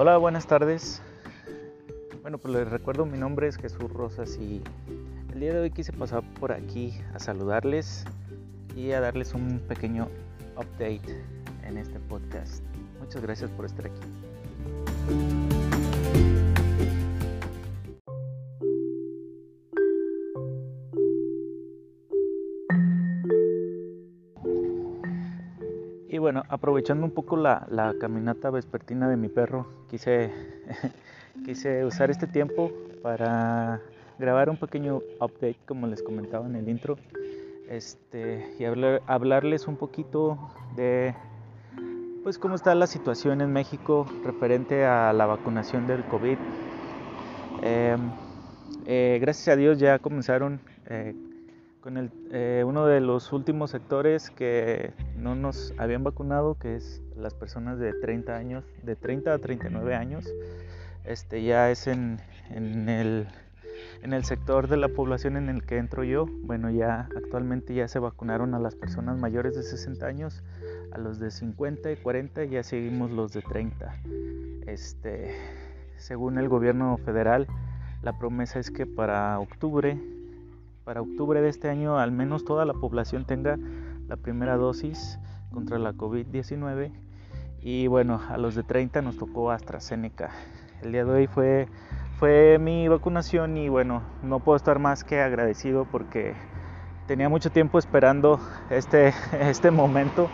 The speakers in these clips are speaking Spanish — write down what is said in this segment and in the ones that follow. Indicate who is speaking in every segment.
Speaker 1: Hola, buenas tardes. Bueno, pues les recuerdo, mi nombre es Jesús Rosas y el día de hoy quise pasar por aquí a saludarles y a darles un pequeño update en este podcast. Muchas gracias por estar aquí. Y bueno, aprovechando un poco la, caminata vespertina de mi perro, quise, quise usar este tiempo para grabar un pequeño update, como les comentaba en el intro, este, y hablar, hablarles un poquito de pues cómo está la situación en México referente a la vacunación del COVID. Eh, eh, gracias a Dios ya comenzaron eh, con el, eh, uno de los últimos sectores que no nos habían vacunado, que es las personas de 30 años, de 30 a 39 años. Este ya es en, en, el, en el sector de la población en el que entro yo. Bueno, ya actualmente ya se vacunaron a las personas mayores de 60 años, a los de 50 y 40 ya seguimos los de 30. Este, según el gobierno federal, la promesa es que para octubre para octubre de este año al menos toda la población tenga la primera dosis contra la COVID-19 y bueno, a los de 30 nos tocó AstraZeneca. El día de hoy fue, fue mi vacunación y bueno, no puedo estar más que agradecido porque tenía mucho tiempo esperando este, este momento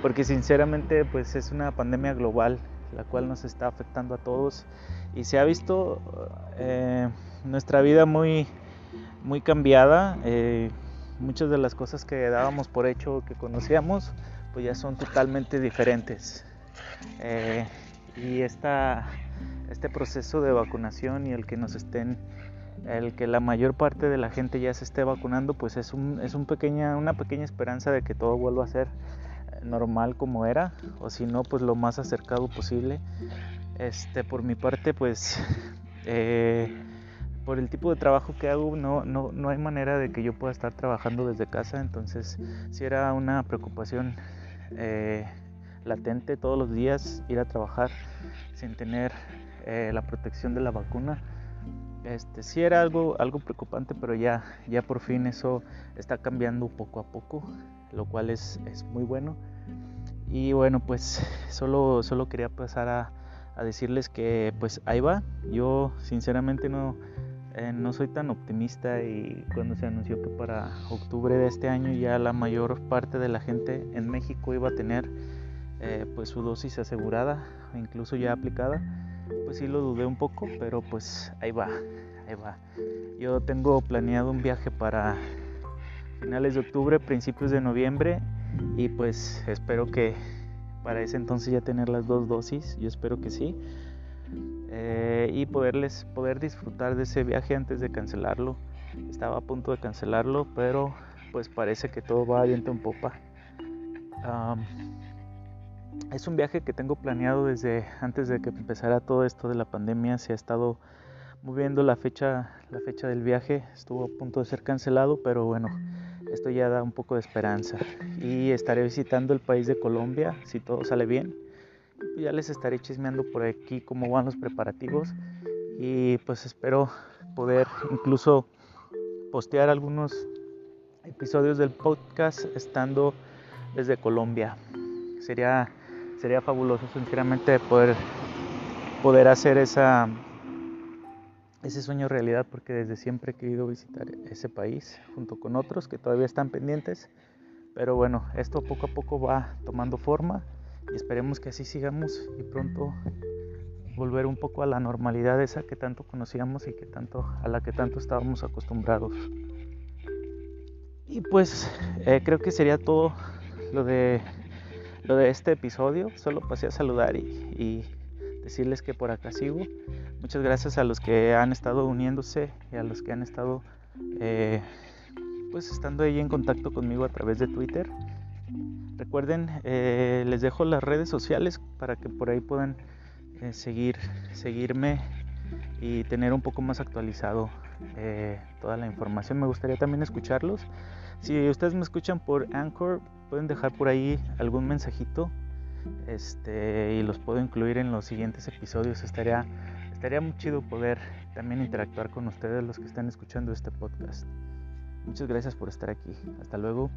Speaker 1: porque sinceramente pues es una pandemia global la cual nos está afectando a todos y se ha visto eh, nuestra vida muy muy cambiada. Eh, muchas de las cosas que dábamos por hecho que conocíamos, pues ya son totalmente diferentes. Eh, y esta, este proceso de vacunación y el que nos estén, el que la mayor parte de la gente ya se esté vacunando, pues es, un, es un pequeña, una pequeña esperanza de que todo vuelva a ser normal como era, o si no, pues lo más acercado posible. Este, por mi parte, pues eh, por el tipo de trabajo que hago no, no, no, hay manera de que yo pueda estar trabajando desde casa, entonces si era una preocupación eh, latente todos los días ir a trabajar sin tener eh, la protección de la vacuna. Este, sí era algo, algo preocupante, pero ya, ya por fin eso está cambiando poco a poco, lo cual es, es muy bueno. Y bueno, pues solo, solo quería pasar a, a decirles que pues ahí va. Yo sinceramente no, eh, no soy tan optimista y cuando se anunció que para octubre de este año ya la mayor parte de la gente en México iba a tener eh, pues su dosis asegurada, incluso ya aplicada, pues sí lo dudé un poco, pero pues ahí va, ahí va. Yo tengo planeado un viaje para finales de octubre, principios de noviembre y pues espero que para ese entonces ya tener las dos dosis, yo espero que sí. Eh, y poderles poder disfrutar de ese viaje antes de cancelarlo. Estaba a punto de cancelarlo, pero pues parece que todo va viento en popa. es un viaje que tengo planeado desde antes de que empezara todo esto de la pandemia. Se ha estado moviendo la fecha, la fecha del viaje. Estuvo a punto de ser cancelado, pero bueno, esto ya da un poco de esperanza. Y estaré visitando el país de Colombia si todo sale bien ya les estaré chismeando por aquí cómo van los preparativos y pues espero poder incluso postear algunos episodios del podcast estando desde Colombia. Sería, sería fabuloso sinceramente poder, poder hacer esa, ese sueño realidad porque desde siempre he querido visitar ese país junto con otros que todavía están pendientes. Pero bueno, esto poco a poco va tomando forma y esperemos que así sigamos y pronto volver un poco a la normalidad esa que tanto conocíamos y que tanto a la que tanto estábamos acostumbrados. Y pues eh, creo que sería todo lo de lo de este episodio. Solo pasé a saludar y, decirles que por acá sigo. Muchas gracias a los que han estado uniéndose y a los que han estado eh, pues estando ahí en contacto conmigo a través de Twitter. Recuerden, eh, les dejo las redes sociales para que por ahí puedan eh, seguir, seguirme y tener un poco más actualizado eh, toda la información. Me gustaría también escucharlos. Si ustedes me escuchan por Anchor, pueden dejar por ahí algún mensajito este, y los puedo incluir en los siguientes episodios. Estaría, estaría muy chido poder también interactuar con ustedes los que están escuchando este podcast. Muchas gracias por estar aquí. Hasta luego.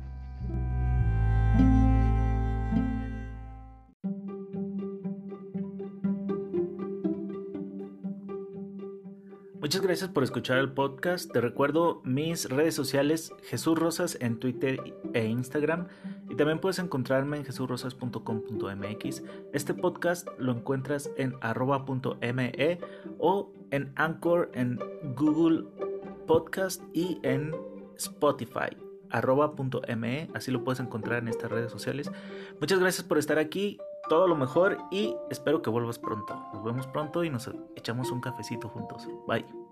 Speaker 1: Muchas gracias por escuchar el podcast. Te recuerdo mis redes sociales, Jesús Rosas en Twitter e Instagram. Y también puedes encontrarme en jesurrosas.com.mx. Este podcast lo encuentras en arroba.me o en Anchor, en Google Podcast y en Spotify arroba.me, así lo puedes encontrar en estas redes sociales. Muchas gracias por estar aquí, todo lo mejor y espero que vuelvas pronto. Nos vemos pronto y nos echamos un cafecito juntos. Bye.